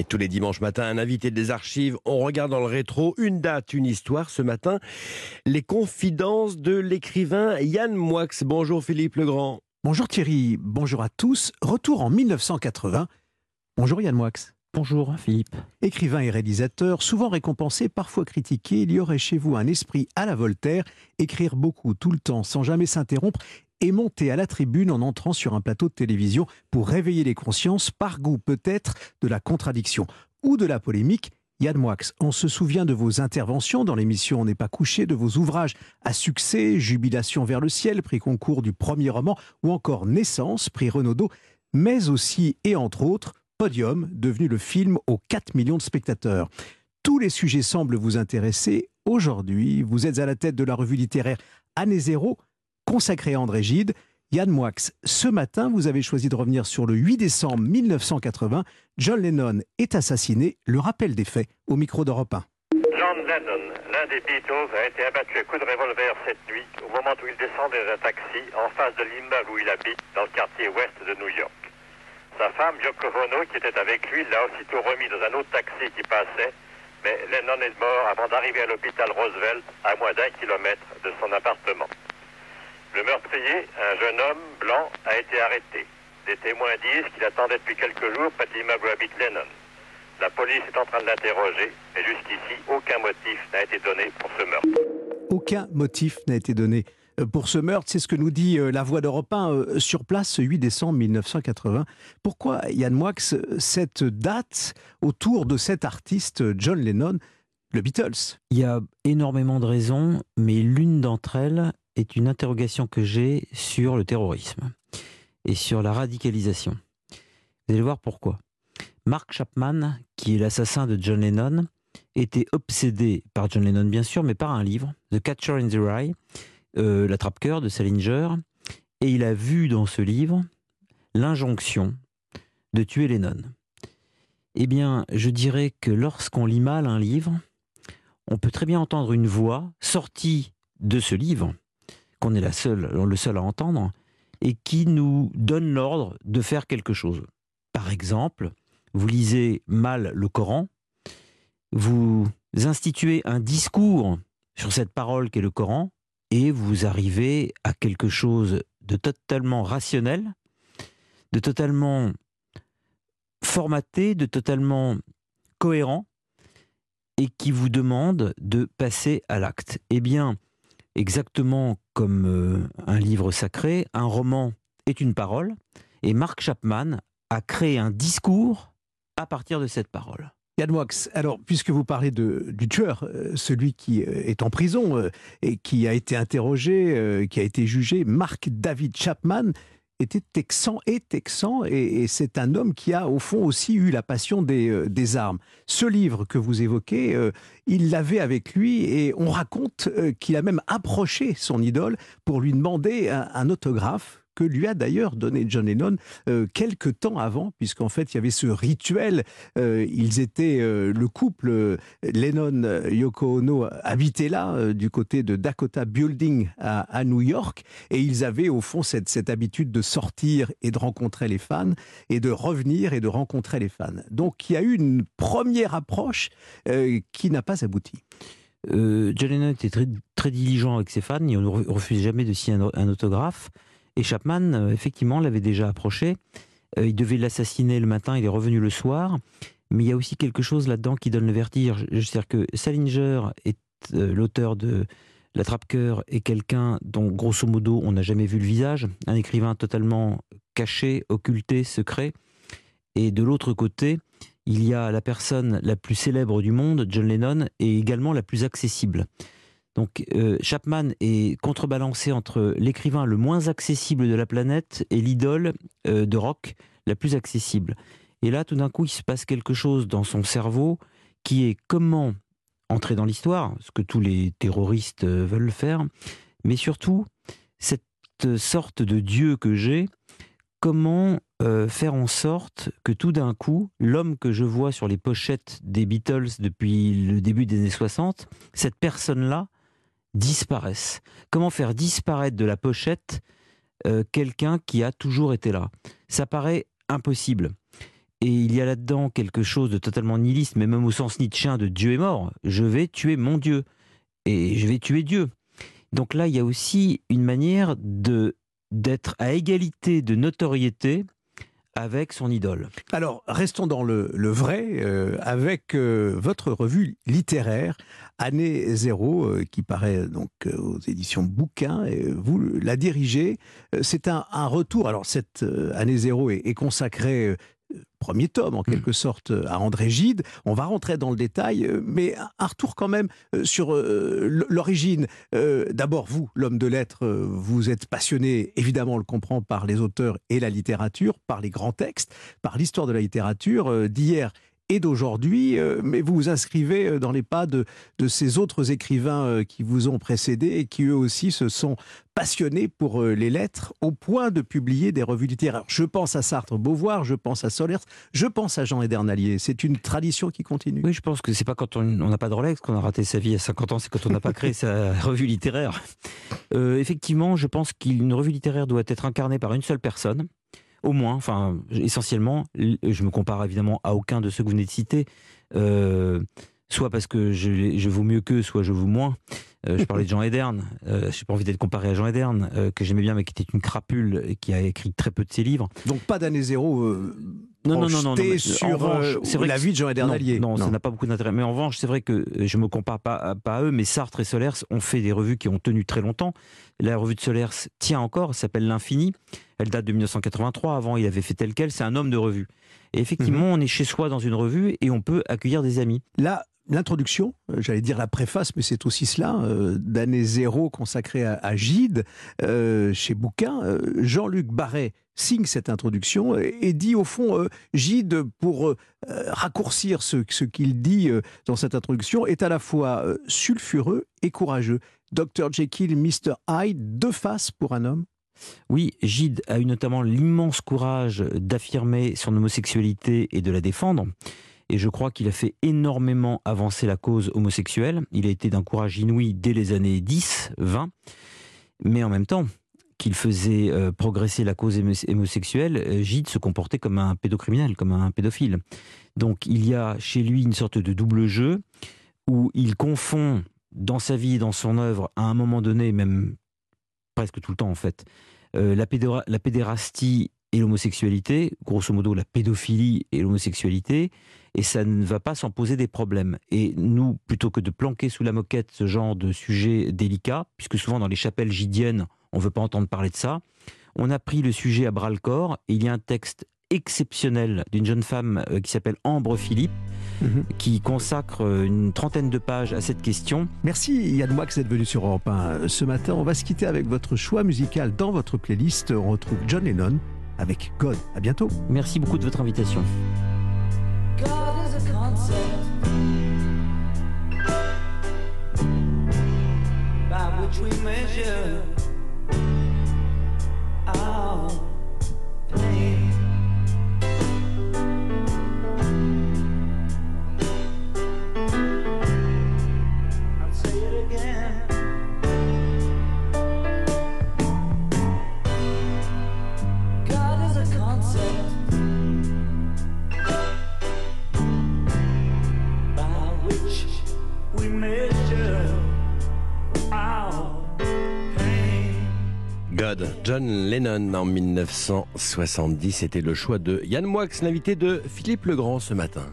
Et tous les dimanches matins, un invité des archives. On regarde dans le rétro une date, une histoire. Ce matin, les confidences de l'écrivain Yann Moix. Bonjour Philippe Legrand. Bonjour Thierry, bonjour à tous. Retour en 1980. Bonjour Yann Moix. Bonjour Philippe. Écrivain et réalisateur, souvent récompensé, parfois critiqué, il y aurait chez vous un esprit à la Voltaire, écrire beaucoup tout le temps sans jamais s'interrompre et monter à la tribune en entrant sur un plateau de télévision pour réveiller les consciences par goût peut-être de la contradiction ou de la polémique. Yann Moix, on se souvient de vos interventions dans l'émission On n'est pas couché, de vos ouvrages à succès, Jubilation vers le ciel, prix concours du premier roman, ou encore Naissance, prix Renaudot, mais aussi et entre autres Podium, devenu le film aux 4 millions de spectateurs. Tous les sujets semblent vous intéresser. Aujourd'hui, vous êtes à la tête de la revue littéraire Année Zéro, consacrée à André Gide. Yann Moix, ce matin, vous avez choisi de revenir sur le 8 décembre 1980. John Lennon est assassiné. Le rappel des faits au micro d'Europe 1. John Lennon, l'un des Beatles, a été abattu à coups de revolver cette nuit au moment où il descendait d'un taxi en face de l'immeuble où il habite dans le quartier ouest de New York. Sa femme, Yoko Ono, qui était avec lui, l'a aussitôt remis dans un autre taxi qui passait, mais Lennon est mort avant d'arriver à l'hôpital Roosevelt, à moins d'un kilomètre de son appartement. Le meurtrier, un jeune homme blanc, a été arrêté. Des témoins disent qu'il attendait depuis quelques jours près de l'immeuble où habite Lennon. La police est en train de l'interroger, mais jusqu'ici, aucun motif n'a été donné pour ce meurtre. Aucun motif n'a été donné euh, pour ce meurtre. C'est ce que nous dit euh, la voix d'Europe 1 euh, sur place ce 8 décembre 1980. Pourquoi, Yann Moix, cette date autour de cet artiste John Lennon, le Beatles? Il y a énormément de raisons, mais l'une d'entre elles est une interrogation que j'ai sur le terrorisme et sur la radicalisation. Vous allez voir pourquoi. Mark Chapman, qui est l'assassin de John Lennon, était obsédé par John Lennon, bien sûr, mais par un livre, The Catcher in the Rye, euh, L'attrape-cœur de Salinger, et il a vu dans ce livre l'injonction de tuer Lennon. Eh bien, je dirais que lorsqu'on lit mal un livre, on peut très bien entendre une voix sortie de ce livre, qu'on est le seul à entendre, et qui nous donne l'ordre de faire quelque chose. Par exemple, vous lisez mal le Coran, vous instituez un discours sur cette parole qu'est le Coran, et vous arrivez à quelque chose de totalement rationnel, de totalement formaté, de totalement cohérent, et qui vous demande de passer à l'acte. Eh bien, exactement comme euh, un livre sacré, un roman est une parole, et Mark Chapman a créé un discours à partir de cette parole. Yann Moix, alors puisque vous parlez de, du tueur, euh, celui qui euh, est en prison et qui a été interrogé, qui a été jugé, Mark David Chapman, était texan et texan, et, c'est un homme qui a au fond aussi eu la passion des, des armes. Ce livre que vous évoquez, il l'avait avec lui, et on raconte qu'il a même approché son idole pour lui demander un autographe que lui a d'ailleurs donné John Lennon euh, quelques temps avant, puisqu'en fait il y avait ce rituel. Euh, ils étaient euh, le couple Lennon Yoko Ono habitaient là du côté de Dakota Building à, New York, et ils avaient au fond cette, cette habitude de sortir et de rencontrer les fans et de revenir et de rencontrer les fans. Donc il y a eu une première approche qui n'a pas abouti. John Lennon était très, très diligent avec ses fans, il ne refusait jamais de signer un autographe. Et Chapman, euh, effectivement, l'avait déjà approché. Euh, il devait l'assassiner le matin, il est revenu le soir. Mais il y a aussi quelque chose là-dedans qui donne le vertige. C'est-à-dire que Salinger est euh, l'auteur de L'attrape-cœur est quelqu'un dont, grosso modo, on n'a jamais vu le visage. Un écrivain totalement caché, occulté, secret. Et de l'autre côté, il y a la personne la plus célèbre du monde, John Lennon, et également la plus accessible. Donc euh, Chapman est contrebalancé entre l'écrivain le moins accessible de la planète et l'idole euh, de rock la plus accessible. Et là, tout d'un coup, il se passe quelque chose dans son cerveau qui est comment entrer dans l'histoire, ce que tous les terroristes euh, veulent faire, mais surtout cette sorte de Dieu que j'ai, comment faire en sorte que tout d'un coup, l'homme que je vois sur les pochettes des Beatles depuis le début des années 60, cette personne-là, disparaissent Comment faire disparaître de la pochette euh, quelqu'un qui a toujours été là? Ça paraît impossible. Et il y a là-dedans quelque chose de totalement nihiliste, mais même au sens nietzschéen de Dieu est mort. Je vais tuer mon Dieu. Et je vais tuer Dieu. Donc là, il y a aussi une manière de d'être à égalité de notoriété avec son idole. Alors, restons dans le, vrai, euh, avec euh, votre revue littéraire, Année Zéro, euh, qui paraît donc aux éditions Bouquin, et vous la dirigez. C'est un, retour, alors cette Année Zéro est, est consacrée premier tome en hmm. quelque sorte à André Gide. On va rentrer dans le détail, euh, mais un retour quand même euh, sur euh, l'origine. D'abord, vous, l'homme de lettres, vous êtes passionné, évidemment on le comprend, par les auteurs et la littérature, par les grands textes, par l'histoire de la littérature d'hier et d'aujourd'hui, euh, mais vous vous inscrivez euh, dans les pas de, de ces autres écrivains euh, qui vous ont précédé et qui eux aussi se sont passionnés pour les lettres au point de publier des revues littéraires. Je pense à Sartre-Beauvoir, je pense à Solers, je pense à Jean Edernalier. C'est une tradition qui continue. Oui, je pense que c'est pas quand on n'a pas de Rolex qu'on a raté sa vie à 50 ans, c'est quand on n'a pas créé sa revue littéraire. effectivement, je pense qu'une revue littéraire doit être incarnée par une seule personne au moins, enfin essentiellement, je me compare évidemment à aucun de ceux que vous venez de citer, euh, soit parce que je, je vaux mieux qu'eux, soit je vaux moins. Euh, je parlais de Jean Ederne, euh, je n'ai pas envie d'être comparé à Jean Ederne, que j'aimais bien mais qui était une crapule et qui a écrit très peu de ses livres. Donc pas d'année zéro non, non, non, non, sur c'est vrai la vie de Jean Edernalier. Non, ça n'a pas beaucoup d'intérêt. Mais en revanche, c'est vrai que je me compare pas, pas à eux, mais Sartre et Solers ont fait des revues qui ont tenu très longtemps. La revue de Solers tient encore, s'appelle L'Infini. Elle date de 1983. Avant, il avait fait tel quel. C'est un homme de revue. Et effectivement, mhm. on est chez soi dans une revue et on peut accueillir des amis. Là, l'introduction, euh, j'allais dire la préface, mais c'est aussi cela, euh, d'année zéro consacrée à, Gide, euh, chez Bouquin. Jean-Luc Barret signe cette introduction et, dit au fond, Gide, pour raccourcir ce, ce qu'il dit dans cette introduction, est à la fois sulfureux et courageux. Dr Jekyll, Mr Hyde, deux faces pour un homme oui, Gide a eu notamment l'immense courage d'affirmer son homosexualité et de la défendre. Et je crois qu'il a fait énormément avancer la cause homosexuelle. Il a été d'un courage inouï dès les années 10, 20. Mais en même temps qu'il faisait euh, progresser la cause homosexuelle, euh, Gide se comportait comme un pédocriminel, comme un pédophile. Donc il y a chez lui une sorte de double jeu où il confond dans sa vie, dans son œuvre, à un moment donné, même presque tout le temps en fait, euh, la, la pédérastie et l'homosexualité, grosso modo la pédophilie et l'homosexualité, et ça ne va pas s'en poser des problèmes. Et nous, plutôt que de planquer sous la moquette ce genre de sujet délicat, puisque souvent dans les chapelles gidiennes, on ne veut pas entendre parler de ça, on a pris le sujet à bras le corps, et il y a un texte exceptionnel d'une jeune femme euh, qui s'appelle Ambre Philippe, mhm. qui consacre euh, une trentaine de pages à cette question. Merci Yann Moix d'être venu sur Europe 1 ce matin. On va se quitter avec votre choix musical dans votre playlist. On retrouve John Lennon avec God. À bientôt. Merci beaucoup de votre invitation. John Lennon en 1970. C'était le choix de Yann Moix, l'invité de Philippe Legrand ce matin.